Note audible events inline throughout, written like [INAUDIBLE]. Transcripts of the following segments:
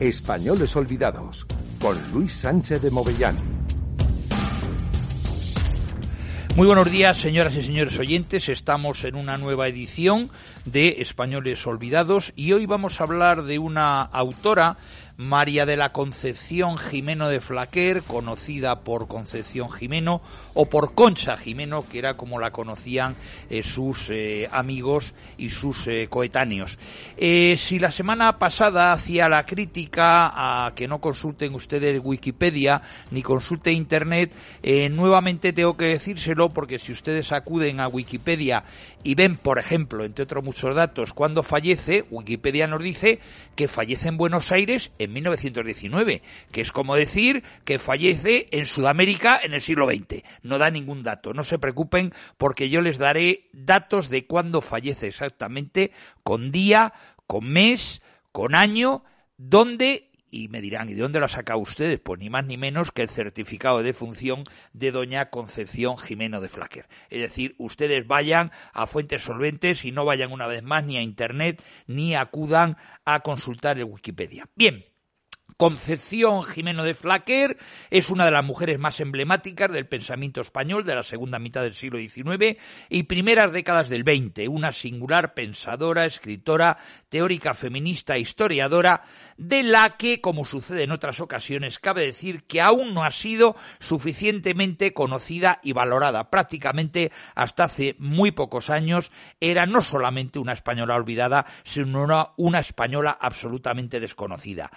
Españoles Olvidados, con Luis Sánchez de Movellán. Muy buenos días, señoras y señores oyentes. Estamos en una nueva edición de Españoles Olvidados y hoy vamos a hablar de una autora María de la Concepción Jimeno de Flaquer, conocida por Concepción Jimeno o por Concha Jimeno, que era como la conocían eh, sus eh, amigos y sus eh, coetáneos. Si la semana pasada hacía la crítica a que no consulten ustedes Wikipedia ni consulten Internet, nuevamente tengo que decírselo porque si ustedes acuden a Wikipedia y ven, por ejemplo, entre otros muchos datos, cuando fallece, Wikipedia nos dice que fallece en Buenos Aires en 1919, que es como decir que fallece en Sudamérica en el siglo XX. No da ningún dato, no se preocupen porque yo les daré datos de cuándo fallece exactamente, con día, con mes, con año, dónde y me dirán, ¿y de dónde lo ha sacado ustedes? Pues ni más ni menos que el certificado de defunción de doña Concepción Jimeno de Flaquer. Es decir, ustedes vayan a fuentes solventes y no vayan una vez más ni a Internet ni acudan a consultar el Wikipedia. Bien. Concepción Jimeno de Flaquer es una de las mujeres más emblemáticas del pensamiento español de la segunda mitad del siglo XIX y primeras décadas del XX, una singular pensadora, escritora, teórica feminista e historiadora, de la que, como sucede en otras ocasiones, cabe decir que aún no ha sido suficientemente conocida y valorada. Prácticamente hasta hace muy pocos años era no solamente una española olvidada, sino una, española absolutamente desconocida.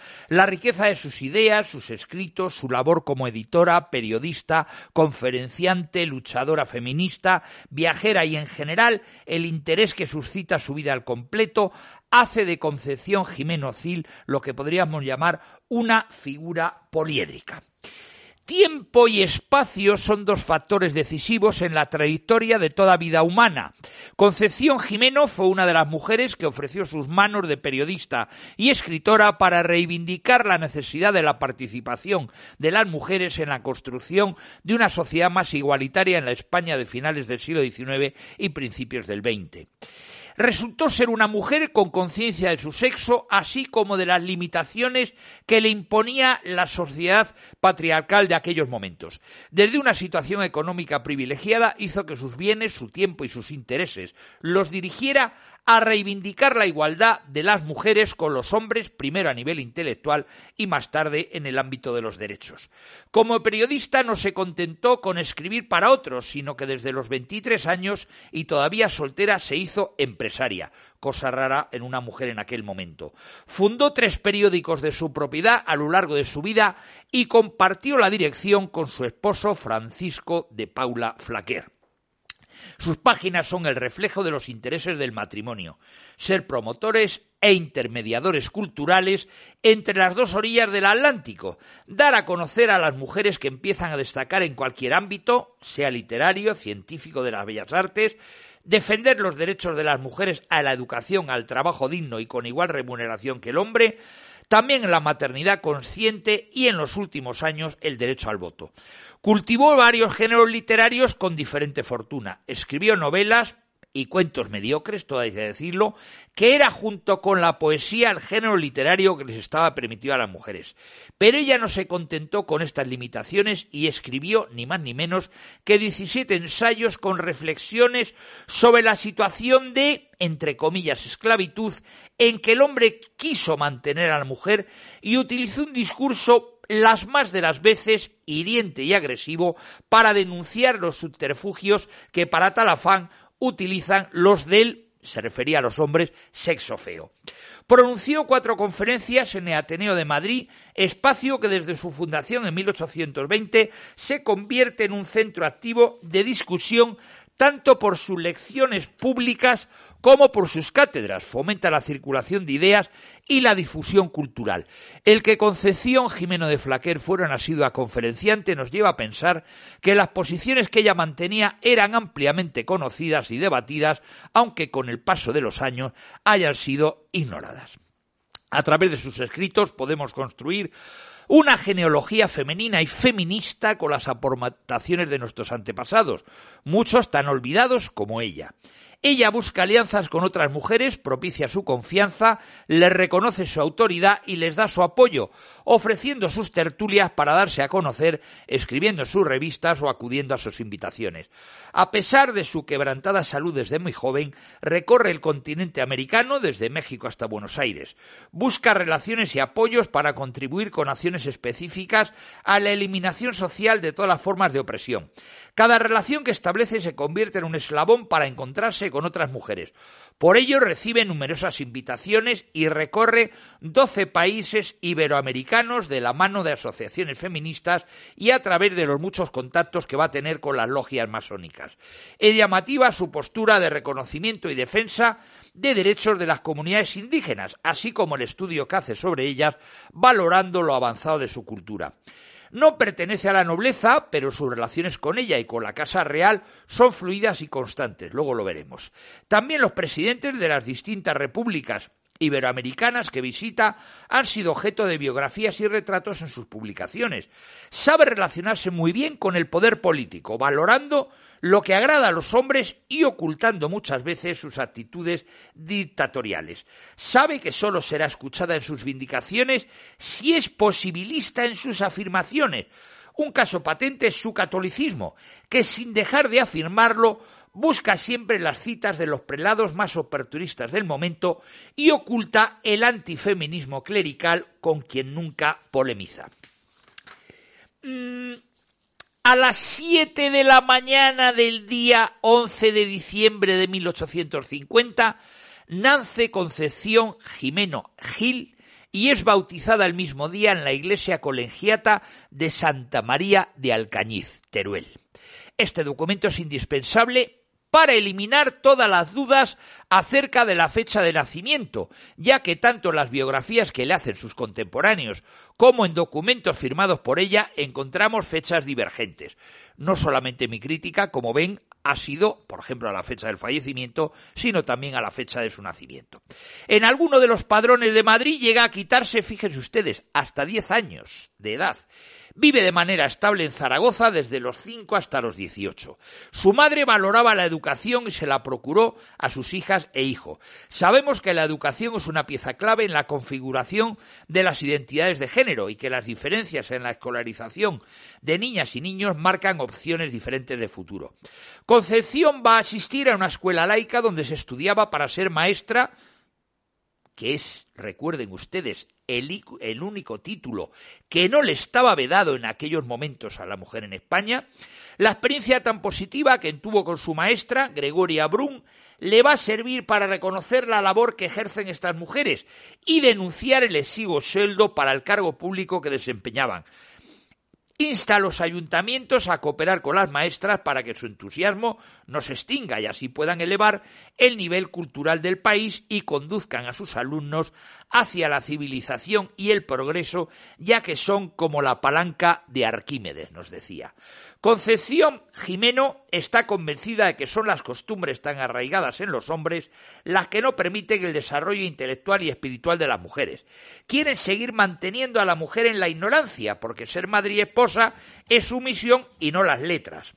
Riqueza de sus ideas, sus escritos, su labor como editora, periodista, conferenciante, luchadora feminista, viajera y en general el interés que suscita su vida al completo hace de Concepción Jimeno Cil lo que podríamos llamar una figura poliédrica. Tiempo y espacio son dos factores decisivos en la trayectoria de toda vida humana. Concepción Jimeno fue una de las mujeres que ofreció sus manos de periodista y escritora para reivindicar la necesidad de la participación de las mujeres en la construcción de una sociedad más igualitaria en la España de finales del siglo XIX y principios del XX resultó ser una mujer con conciencia de su sexo, así como de las limitaciones que le imponía la sociedad patriarcal de aquellos momentos. Desde una situación económica privilegiada hizo que sus bienes, su tiempo y sus intereses los dirigiera a reivindicar la igualdad de las mujeres con los hombres, primero a nivel intelectual y más tarde en el ámbito de los derechos. Como periodista no se contentó con escribir para otros, sino que desde los 23 años y todavía soltera se hizo empresaria, cosa rara en una mujer en aquel momento. Fundó tres periódicos de su propiedad a lo largo de su vida y compartió la dirección con su esposo Francisco de Paula Flaquer. Sus páginas son el reflejo de los intereses del matrimonio, ser promotores e intermediadores culturales entre las dos orillas del Atlántico, dar a conocer a las mujeres que empiezan a destacar en cualquier ámbito, sea literario, científico de las bellas artes, defender los derechos de las mujeres a la educación, al trabajo digno y con igual remuneración que el hombre, también en la maternidad consciente y en los últimos años el derecho al voto. Cultivó varios géneros literarios con diferente fortuna. Escribió novelas y cuentos mediocres, todo hay que decirlo, que era junto con la poesía el género literario que les estaba permitido a las mujeres. Pero ella no se contentó con estas limitaciones y escribió ni más ni menos que 17 ensayos con reflexiones sobre la situación de, entre comillas, esclavitud en que el hombre quiso mantener a la mujer y utilizó un discurso las más de las veces hiriente y agresivo para denunciar los subterfugios que para tal afán utilizan los del, se refería a los hombres, sexo feo. Pronunció cuatro conferencias en el Ateneo de Madrid, espacio que desde su fundación en 1820 se convierte en un centro activo de discusión tanto por sus lecciones públicas como por sus cátedras. Fomenta la circulación de ideas y la difusión cultural. El que Concepción Jimeno de Flaquer fuera una asidua conferenciante nos lleva a pensar que las posiciones que ella mantenía eran ampliamente conocidas y debatidas, aunque con el paso de los años hayan sido ignoradas. A través de sus escritos podemos construir una genealogía femenina y feminista con las aportaciones de nuestros antepasados, muchos tan olvidados como ella. Ella busca alianzas con otras mujeres, propicia su confianza, les reconoce su autoridad y les da su apoyo, ofreciendo sus tertulias para darse a conocer, escribiendo sus revistas o acudiendo a sus invitaciones. A pesar de su quebrantada salud desde muy joven, recorre el continente americano desde México hasta Buenos Aires. Busca relaciones y apoyos para contribuir con acciones específicas a la eliminación social de todas las formas de opresión. Cada relación que establece se convierte en un eslabón para encontrarse con otras mujeres. Por ello recibe numerosas invitaciones y recorre 12 países iberoamericanos de la mano de asociaciones feministas y a través de los muchos contactos que va a tener con las logias masónicas. Es llamativa su postura de reconocimiento y defensa de derechos de las comunidades indígenas, así como el estudio que hace sobre ellas, valorando lo avanzado de su cultura. No pertenece a la nobleza, pero sus relaciones con ella y con la Casa Real son fluidas y constantes, luego lo veremos. También los presidentes de las distintas repúblicas iberoamericanas que visita han sido objeto de biografías y retratos en sus publicaciones. Sabe relacionarse muy bien con el poder político, valorando lo que agrada a los hombres y ocultando muchas veces sus actitudes dictatoriales. Sabe que sólo será escuchada en sus vindicaciones si es posibilista en sus afirmaciones. Un caso patente es su catolicismo, que sin dejar de afirmarlo busca siempre las citas de los prelados más oportunistas del momento y oculta el antifeminismo clerical con quien nunca polemiza. Mm, a las 7 de la mañana del día 11 de diciembre de 1850 nace Concepción Jimeno Gil y es bautizada el mismo día en la iglesia colegiata de Santa María de Alcañiz, Teruel. Este documento es indispensable para eliminar todas las dudas acerca de la fecha de nacimiento, ya que tanto las biografías que le hacen sus contemporáneos como en documentos firmados por ella encontramos fechas divergentes. No solamente mi crítica, como ven, ha sido, por ejemplo, a la fecha del fallecimiento, sino también a la fecha de su nacimiento. En alguno de los padrones de Madrid llega a quitarse, fíjense ustedes, hasta 10 años de edad. Vive de manera estable en Zaragoza desde los 5 hasta los 18. Su madre valoraba la educación y se la procuró a sus hijas e hijo. Sabemos que la educación es una pieza clave en la configuración de las identidades de género y que las diferencias en la escolarización de niñas y niños marcan opciones diferentes de futuro. Concepción va a asistir a una escuela laica donde se estudiaba para ser maestra que es, recuerden ustedes, el, el, único título que no le estaba vedado en aquellos momentos a la mujer en España, la experiencia tan positiva que tuvo con su maestra, Gregoria Brun, le va a servir para reconocer la labor que ejercen estas mujeres y denunciar el exiguo sueldo para el cargo público que desempeñaban, insta a los ayuntamientos a cooperar con las maestras para que su entusiasmo no se extinga y así puedan elevar el nivel cultural del país y conduzcan a sus alumnos hacia la civilización y el progreso, ya que son como la palanca de Arquímedes, nos decía. Concepción Jimeno está convencida de que son las costumbres tan arraigadas en los hombres las que no permiten el desarrollo intelectual y espiritual de las mujeres. Quieren seguir manteniendo a la mujer en la ignorancia, porque ser madre y esposa es su misión y no las letras.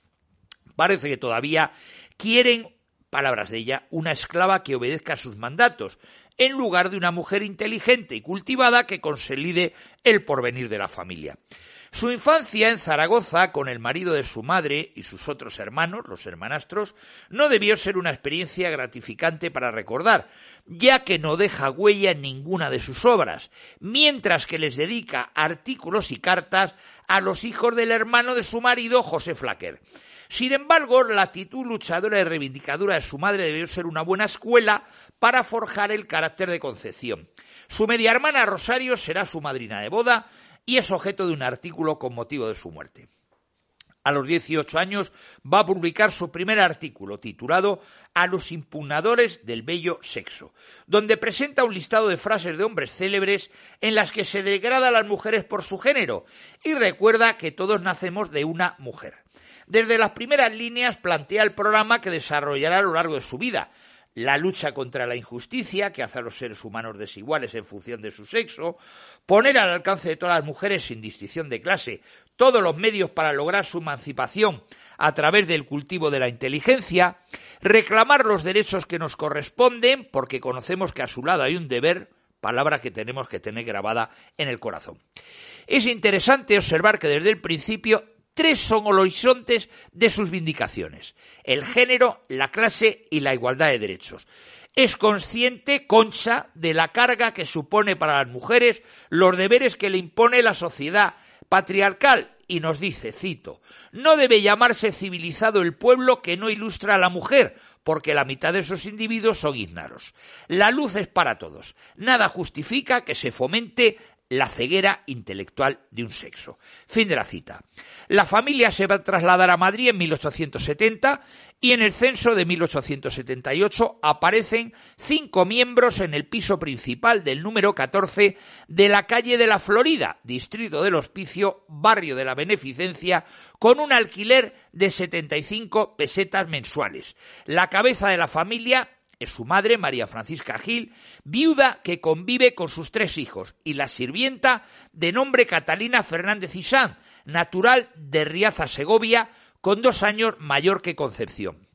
Parece que todavía quieren, palabras de ella, una esclava que obedezca a sus mandatos, en lugar de una mujer inteligente y cultivada que consolide el porvenir de la familia. Su infancia en Zaragoza, con el marido de su madre y sus otros hermanos, los hermanastros, no debió ser una experiencia gratificante para recordar, ya que no deja huella en ninguna de sus obras, mientras que les dedica artículos y cartas a los hijos del hermano de su marido, José Flaquer. Sin embargo, la actitud luchadora y reivindicadora de su madre debió ser una buena escuela para forjar el carácter de Concepción. Su media hermana Rosario será su madrina de boda y es objeto de un artículo con motivo de su muerte. a los 18 años, va a publicar su primer artículo titulado A los impugnadores del bello sexo, donde presenta un listado de frases de hombres célebres en las que se degrada a las mujeres por su género y recuerda que todos nacemos de una mujer. Desde las primeras líneas plantea el programa que desarrollará a lo largo de su vida, la lucha contra la injusticia que hace a los seres humanos desiguales en función de su sexo, poner al alcance de todas las mujeres sin distinción de clase todos los medios para lograr su emancipación a través del cultivo de la inteligencia, reclamar los derechos que nos corresponden porque conocemos que a su lado hay un deber, palabra que tenemos que tener grabada en el corazón. Es interesante observar que desde el principio tres son horizontes de sus vindicaciones, el género, la clase y la igualdad de derechos. Es consciente, Concha, de la carga que supone para las mujeres los deberes que le impone la sociedad patriarcal y nos dice, cito, no debe llamarse civilizado el pueblo que no ilustra a la mujer, porque la mitad de esos individuos son ignaros. La luz es para todos. Nada justifica que se fomente la ceguera intelectual de un sexo. Fin de la cita. La familia se va a trasladar a Madrid en 1870 y en el censo de 1878 aparecen cinco miembros en el piso principal del número 14 de la calle de la Florida, distrito del Hospicio, barrio de la Beneficencia, con un alquiler de 75 pesetas mensuales. La cabeza de la familia es su madre, María Francisca Gil, viuda que convive con sus tres hijos, y la sirvienta de nombre Catalina Fernández Isán, natural de Riaza, Segovia, con dos años mayor que Concepción.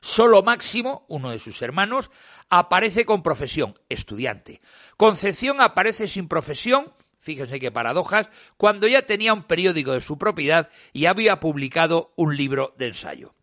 Solo Máximo, uno de sus hermanos, aparece con profesión, estudiante. Concepción aparece sin profesión, fíjense qué paradojas, cuando ya tenía un periódico de su propiedad y había publicado un libro de ensayo.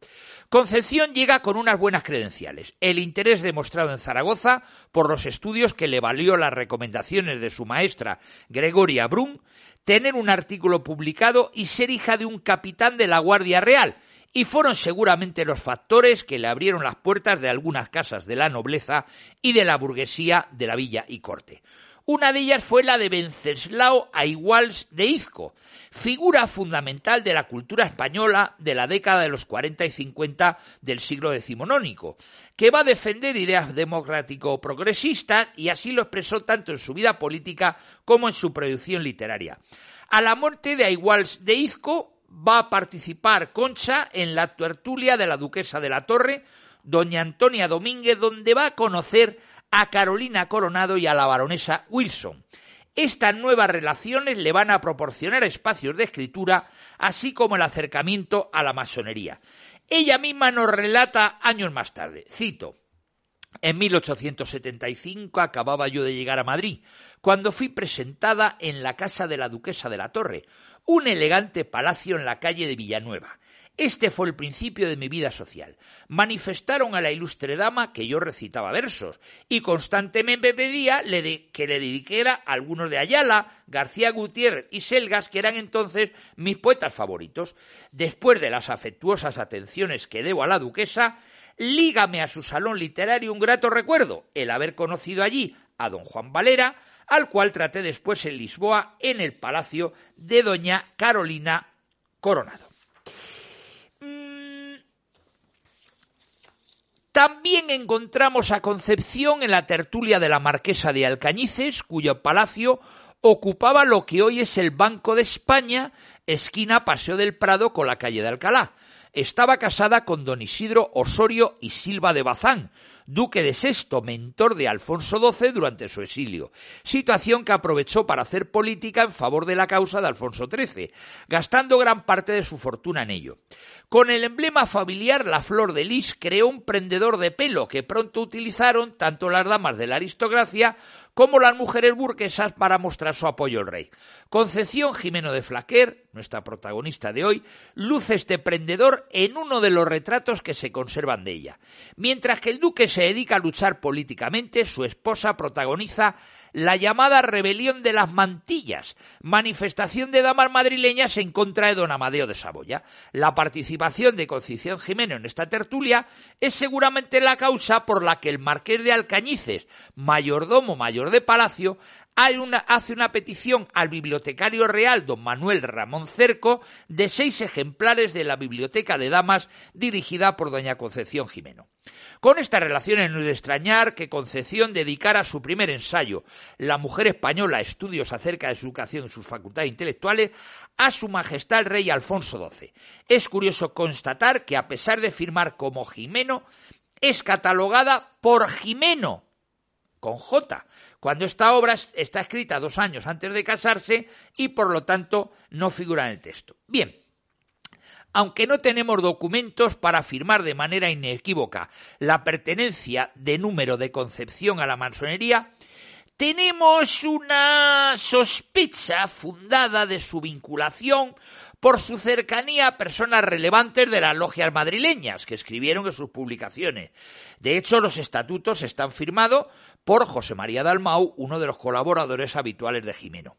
Concepción llega con unas buenas credenciales, el interés demostrado en Zaragoza por los estudios que le valió las recomendaciones de su maestra Gregoria Brun, tener un artículo publicado y ser hija de un capitán de la Guardia Real, y fueron seguramente los factores que le abrieron las puertas de algunas casas de la nobleza y de la burguesía de la villa y corte. Una de ellas fue la de Venceslao Aiguals de Izco, figura fundamental de la cultura española de la década de los 40 y 50 del siglo decimonónico, que va a defender ideas democrático-progresistas y así lo expresó tanto en su vida política como en su producción literaria. A la muerte de Aiguals de Izco va a participar Concha en la tertulia de la duquesa de la Torre, doña Antonia Domínguez, donde va a conocer a Carolina Coronado y a la baronesa Wilson. Estas nuevas relaciones le van a proporcionar espacios de escritura, así como el acercamiento a la masonería. Ella misma nos relata años más tarde, cito, en 1875 acababa yo de llegar a Madrid, cuando fui presentada en la casa de la duquesa de la Torre, un elegante palacio en la calle de Villanueva. Este fue el principio de mi vida social. Manifestaron a la ilustre dama que yo recitaba versos y constantemente me pedía que le dedicara algunos de Ayala, García Gutiérrez y Selgas, que eran entonces mis poetas favoritos. Después de las afectuosas atenciones que debo a la duquesa, lígame a su salón literario un grato recuerdo, el haber conocido allí a don Juan Valera, al cual traté después en Lisboa en el palacio de doña Carolina Coronado. También encontramos a Concepción en la tertulia de la Marquesa de Alcañices, cuyo palacio ocupaba lo que hoy es el Banco de España, esquina Paseo del Prado con la calle de Alcalá. Estaba casada con don Isidro Osorio y Silva de Bazán, duque de Sexto, mentor de Alfonso XII durante su exilio, situación que aprovechó para hacer política en favor de la causa de Alfonso XIII, gastando gran parte de su fortuna en ello. Con el emblema familiar, la flor de lis creó un prendedor de pelo que pronto utilizaron tanto las damas de la aristocracia como las mujeres burguesas para mostrar su apoyo al rey. Concepción Jimeno de Flaquer, nuestra protagonista de hoy, luce este prendedor en uno de los retratos que se conservan de ella. Mientras que el duque se dedica a luchar políticamente, su esposa protagoniza la llamada rebelión de las mantillas, manifestación de damas madrileñas en contra de don Amadeo de Saboya. La participación de Concepción Jimeno en esta tertulia es seguramente la causa por la que el marqués de Alcañices, mayordomo mayor de palacio, hay una, hace una petición al bibliotecario real, don Manuel Ramón Cerco, de seis ejemplares de la Biblioteca de Damas dirigida por doña Concepción Jimeno. Con esta relación no de extrañar que Concepción dedicara su primer ensayo, La mujer española, estudios acerca de su educación y sus facultades intelectuales, a su majestad el rey Alfonso XII. Es curioso constatar que a pesar de firmar como Jimeno, es catalogada por Jimeno, con J, cuando esta obra está escrita dos años antes de casarse y por lo tanto no figura en el texto. Bien, aunque no tenemos documentos para afirmar de manera inequívoca la pertenencia de número de concepción a la masonería, tenemos una sospecha fundada de su vinculación por su cercanía a personas relevantes de las logias madrileñas que escribieron en sus publicaciones. De hecho, los estatutos están firmados por José María Dalmau, uno de los colaboradores habituales de Jimeno.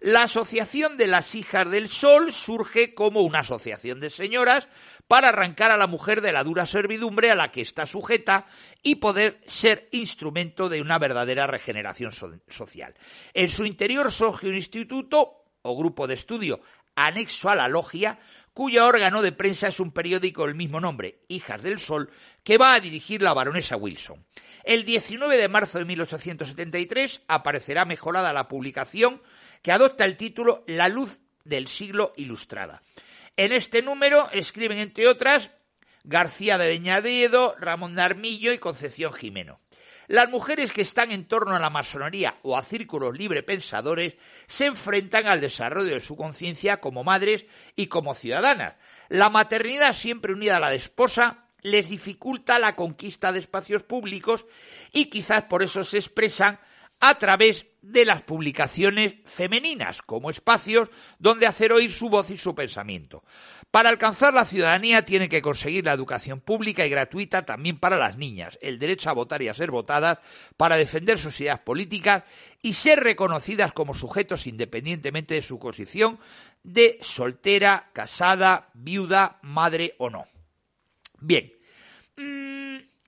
La Asociación de las Hijas del Sol surge como una asociación de señoras para arrancar a la mujer de la dura servidumbre a la que está sujeta y poder ser instrumento de una verdadera regeneración social. En su interior surge un instituto o grupo de estudio anexo a la logia, cuyo órgano de prensa es un periódico del mismo nombre, Hijas del Sol, que va a dirigir la baronesa Wilson. El 19 de marzo de 1873 aparecerá mejorada la publicación que adopta el título La luz del siglo ilustrada. En este número escriben, entre otras, García de Beñadedo, Ramón Armillo y Concepción Jimeno. Las mujeres que están en torno a la masonería o a círculos librepensadores se enfrentan al desarrollo de su conciencia como madres y como ciudadanas. La maternidad siempre unida a la de esposa les dificulta la conquista de espacios públicos y quizás por eso se expresan a través de las publicaciones femeninas como espacios donde hacer oír su voz y su pensamiento. Para alcanzar la ciudadanía tiene que conseguir la educación pública y gratuita también para las niñas, el derecho a votar y a ser votadas, para defender sus ideas políticas y ser reconocidas como sujetos independientemente de su posición de soltera, casada, viuda, madre o no. Bien.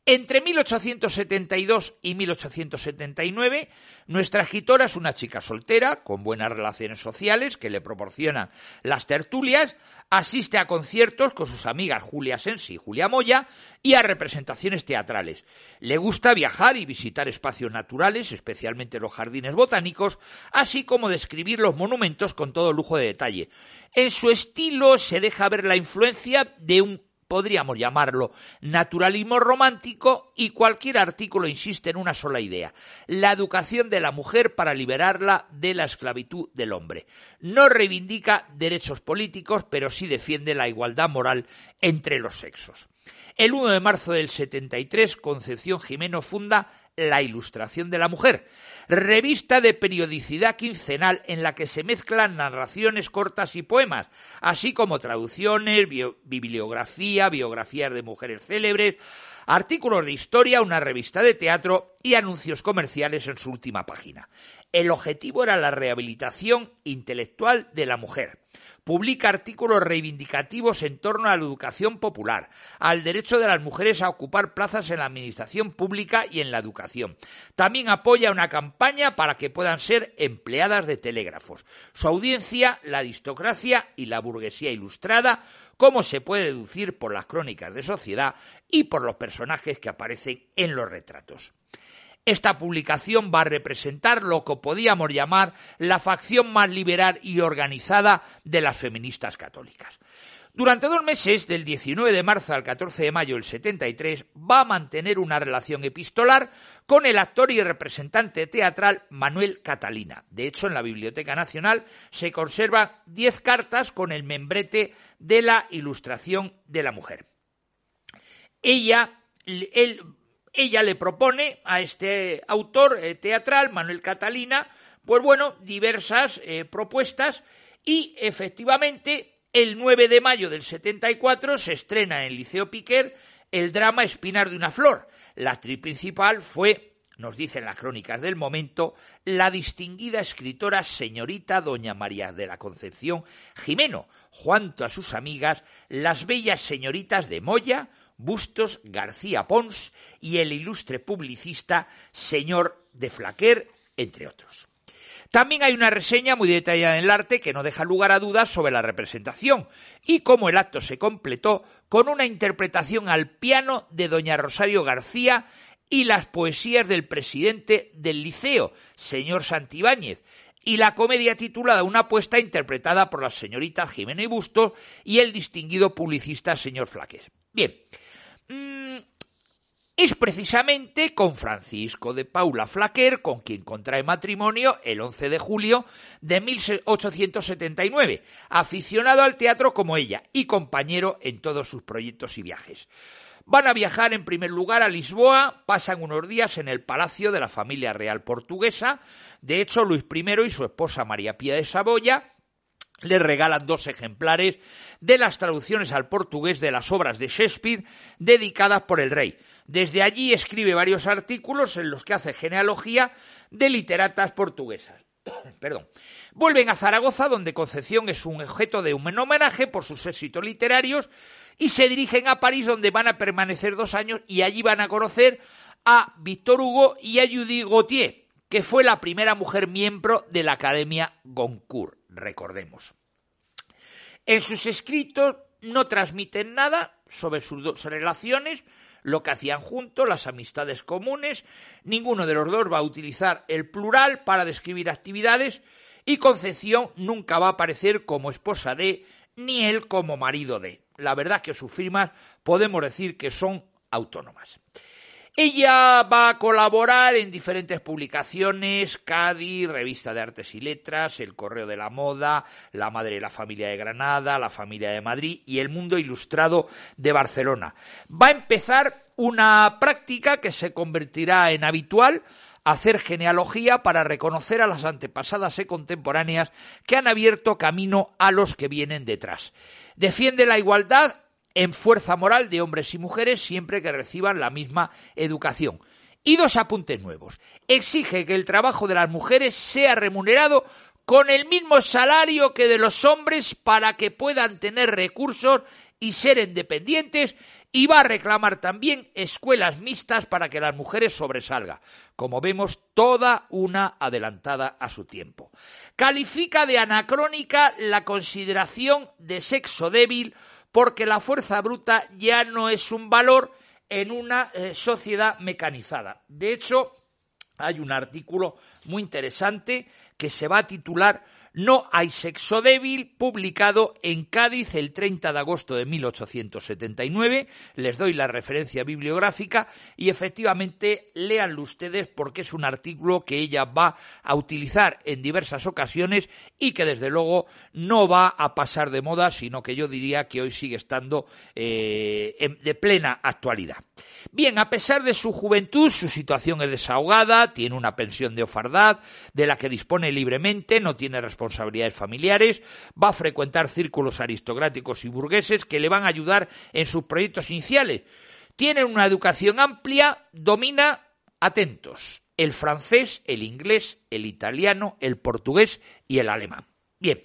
Entre 1872 y 1879, nuestra escritora es una chica soltera, con buenas relaciones sociales que le proporcionan las tertulias, asiste a conciertos con sus amigas Julia Sensi y Julia Moya y a representaciones teatrales. Le gusta viajar y visitar espacios naturales, especialmente los jardines botánicos, así como describir los monumentos con todo lujo de detalle. En su estilo se deja ver la influencia de un podríamos llamarlo naturalismo romántico y cualquier artículo insiste en una sola idea, la educación de la mujer para liberarla de la esclavitud del hombre. No reivindica derechos políticos, pero sí defiende la igualdad moral entre los sexos. El 1 de marzo del 73, Concepción Jimeno funda La Ilustración de la Mujer, revista de periodicidad quincenal en la que se mezclan narraciones cortas y poemas, así como traducciones, bibliografía, biografías de mujeres célebres, artículos de historia, una revista de teatro y anuncios comerciales en su última página. El objetivo era la rehabilitación intelectual de la mujer publica artículos reivindicativos en torno a la educación popular, al derecho de las mujeres a ocupar plazas en la administración pública y en la educación. También apoya una campaña para que puedan ser empleadas de telégrafos. Su audiencia, la aristocracia y la burguesía ilustrada, como se puede deducir por las crónicas de sociedad y por los personajes que aparecen en los retratos. Esta publicación va a representar lo que podíamos llamar la facción más liberal y organizada de las feministas católicas. Durante dos meses, del 19 de marzo al 14 de mayo del 73, va a mantener una relación epistolar con el actor y representante teatral Manuel Catalina. De hecho, en la Biblioteca Nacional se conservan diez cartas con el membrete de la Ilustración de la Mujer. Ella, él ella le propone a este autor eh, teatral, Manuel Catalina, pues bueno, diversas eh, propuestas y efectivamente el 9 de mayo del 74 se estrena en el Liceo Piquer el drama Espinar de una flor. La actriz principal fue, nos dicen las crónicas del momento, la distinguida escritora señorita doña María de la Concepción Jimeno, junto a sus amigas, las bellas señoritas de Moya, Bustos García Pons y el ilustre publicista señor de Flaquer, entre otros. También hay una reseña muy detallada en el arte que no deja lugar a dudas sobre la representación y cómo el acto se completó con una interpretación al piano de doña Rosario García y las poesías del presidente del liceo, señor Santibáñez, y la comedia titulada Una apuesta interpretada por las señoritas Jimena y Bustos y el distinguido publicista señor Flaques. Bien, es precisamente con Francisco de Paula Flaquer con quien contrae matrimonio el 11 de julio de 1879, aficionado al teatro como ella y compañero en todos sus proyectos y viajes. Van a viajar en primer lugar a Lisboa, pasan unos días en el palacio de la familia real portuguesa. De hecho, Luis I y su esposa María Pía de Saboya le regalan dos ejemplares de las traducciones al portugués de las obras de Shakespeare dedicadas por el rey. Desde allí escribe varios artículos en los que hace genealogía de literatas portuguesas. [COUGHS] Perdón. Vuelven a Zaragoza, donde Concepción es un objeto de un homenaje por sus éxitos literarios, y se dirigen a París donde van a permanecer dos años y allí van a conocer a Victor Hugo y a Judith Gautier, que fue la primera mujer miembro de la Academia Goncourt, recordemos. En sus escritos no transmiten nada sobre sus dos relaciones, lo que hacían juntos, las amistades comunes, ninguno de los dos va a utilizar el plural para describir actividades y Concepción nunca va a aparecer como esposa de, ni él como marido de la verdad es que sus firmas podemos decir que son autónomas. Ella va a colaborar en diferentes publicaciones, Cádiz, Revista de Artes y Letras, El Correo de la Moda, La Madre y la Familia de Granada, La Familia de Madrid y El Mundo Ilustrado de Barcelona. Va a empezar una práctica que se convertirá en habitual, hacer genealogía para reconocer a las antepasadas y contemporáneas que han abierto camino a los que vienen detrás. Defiende la igualdad en fuerza moral de hombres y mujeres siempre que reciban la misma educación. Y dos apuntes nuevos. Exige que el trabajo de las mujeres sea remunerado con el mismo salario que de los hombres para que puedan tener recursos y ser independientes y va a reclamar también escuelas mixtas para que las mujeres sobresalgan. Como vemos, toda una adelantada a su tiempo. Califica de anacrónica la consideración de sexo débil porque la fuerza bruta ya no es un valor en una eh, sociedad mecanizada. De hecho, hay un artículo muy interesante que se va a titular no hay sexo débil, publicado en Cádiz el 30 de agosto de 1879. Les doy la referencia bibliográfica y efectivamente léanlo ustedes porque es un artículo que ella va a utilizar en diversas ocasiones y que desde luego no va a pasar de moda, sino que yo diría que hoy sigue estando eh, de plena actualidad. Bien, a pesar de su juventud, su situación es desahogada, tiene una pensión de ofardad de la que dispone libremente, no tiene responsabilidad responsabilidades familiares, va a frecuentar círculos aristocráticos y burgueses que le van a ayudar en sus proyectos iniciales. Tiene una educación amplia, domina, atentos, el francés, el inglés, el italiano, el portugués y el alemán. Bien,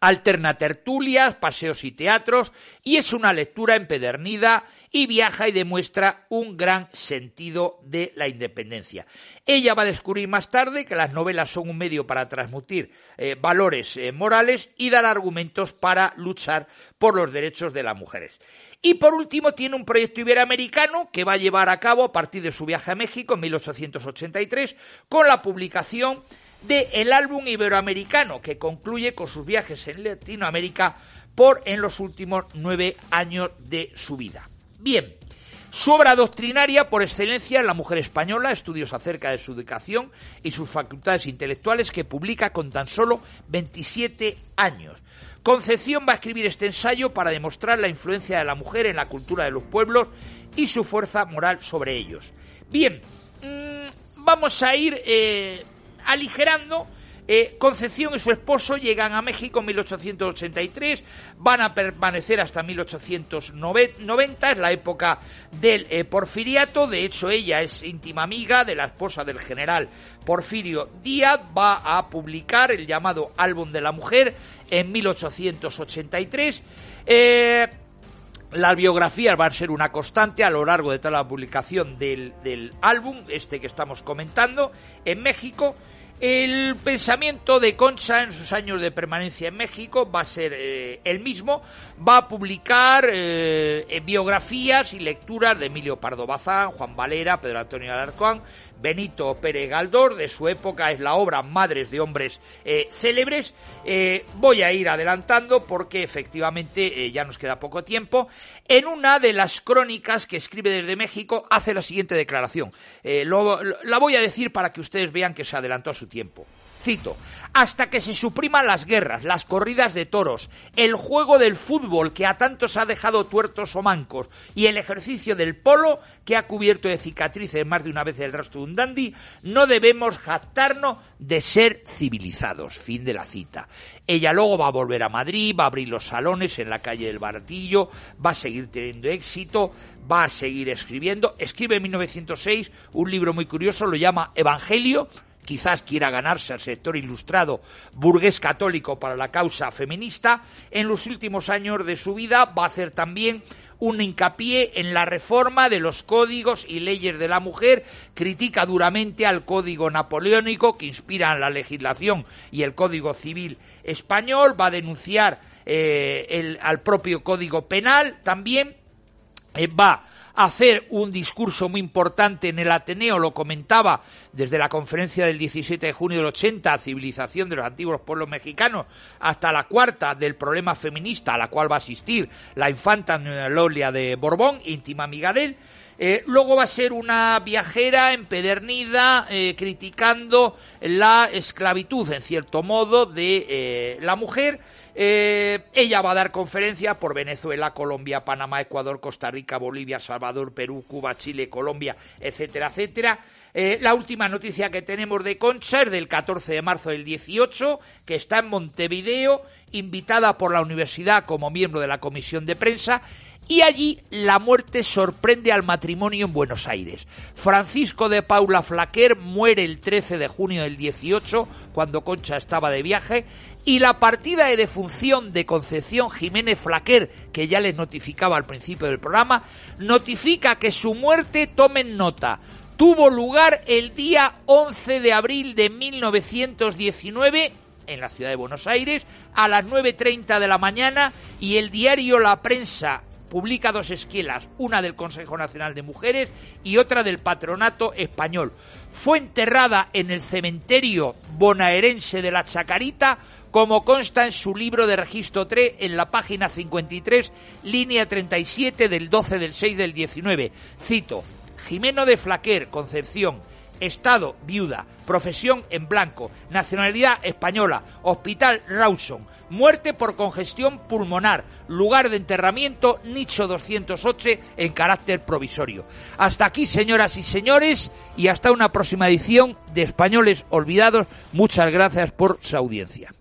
alterna tertulias, paseos y teatros, y es una lectura empedernida y viaja y demuestra un gran sentido de la independencia. Ella va a descubrir más tarde que las novelas son un medio para transmitir eh, valores eh, morales y dar argumentos para luchar por los derechos de las mujeres. Y por último tiene un proyecto iberoamericano que va a llevar a cabo a partir de su viaje a México en 1883 con la publicación de el álbum iberoamericano que concluye con sus viajes en Latinoamérica por en los últimos nueve años de su vida. Bien, su obra doctrinaria por excelencia La mujer española, estudios acerca de su educación y sus facultades intelectuales que publica con tan solo 27 años. Concepción va a escribir este ensayo para demostrar la influencia de la mujer en la cultura de los pueblos y su fuerza moral sobre ellos. Bien, mm, vamos a ir eh, aligerando. Eh, Concepción y su esposo llegan a México en 1883, van a permanecer hasta 1890, es la época del eh, porfiriato, de hecho ella es íntima amiga de la esposa del general Porfirio Díaz, va a publicar el llamado Álbum de la Mujer en 1883. Eh, las biografías van a ser una constante a lo largo de toda la publicación del, del álbum, este que estamos comentando, en México. El pensamiento de Concha en sus años de permanencia en México va a ser eh, el mismo. Va a publicar eh, biografías y lecturas de Emilio Pardo Bazán, Juan Valera, Pedro Antonio Alarcón, Benito Pérez Galdor, de su época es la obra Madres de Hombres eh, Célebres. Eh, voy a ir adelantando porque efectivamente eh, ya nos queda poco tiempo. En una de las crónicas que escribe desde México hace la siguiente declaración. la voy a decir para que ustedes vean que se adelantó a su tiempo. Cito, hasta que se supriman las guerras, las corridas de toros, el juego del fútbol que a tantos ha dejado tuertos o mancos y el ejercicio del polo que ha cubierto de cicatrices más de una vez el rastro de un dandy, no debemos jactarnos de ser civilizados. Fin de la cita. Ella luego va a volver a Madrid, va a abrir los salones en la calle del Baratillo, va a seguir teniendo éxito, va a seguir escribiendo. Escribe en 1906 un libro muy curioso, lo llama Evangelio, quizás quiera ganarse al sector ilustrado burgués católico para la causa feminista, en los últimos años de su vida va a hacer también un hincapié en la reforma de los códigos y leyes de la mujer, critica duramente al código napoleónico que inspira la legislación y el código civil español, va a denunciar eh, al propio código penal también, eh, va hacer un discurso muy importante en el Ateneo, lo comentaba desde la conferencia del 17 de junio del 80, Civilización de los Antiguos Pueblos Mexicanos, hasta la cuarta del problema feminista, a la cual va a asistir la infanta Lolia de Borbón, íntima amiga de él, eh, luego va a ser una viajera empedernida eh, criticando la esclavitud, en cierto modo, de eh, la mujer. ella va a dar conferencias por Venezuela, Colombia, Panamá, Ecuador, Costa Rica, Bolivia, Salvador, Perú, Cuba, Chile, Colombia, etcétera, etcétera. la última noticia que tenemos de Concha es del 14 de marzo del 18, que está en Montevideo, invitada por la universidad como miembro de la comisión de prensa y allí la muerte sorprende al matrimonio en Buenos Aires. Francisco de Paula Flaquer muere el 13 de junio del 18, cuando Concha estaba de viaje, y la partida de defunción de Concepción Jiménez Flaquer, que ya les notificaba al principio del programa, notifica que su muerte, tomen nota, tuvo lugar el día 11 de abril de 1919 en la ciudad de Buenos Aires a las 9.30 de la mañana y el diario La Prensa publica dos esquelas, una del Consejo Nacional de Mujeres y otra del Patronato Español. Fue enterrada en el cementerio bonaerense de la Chacarita, como consta en su libro de registro 3 en la página 53, línea 37 del 12 del 6 del 19. Cito, Jimeno de Flaquer, Concepción, Estado, viuda, profesión en blanco, nacionalidad española, hospital Rawson, muerte por congestión pulmonar, lugar de enterramiento nicho 208 en carácter provisorio. Hasta aquí, señoras y señores, y hasta una próxima edición de Españoles Olvidados. Muchas gracias por su audiencia.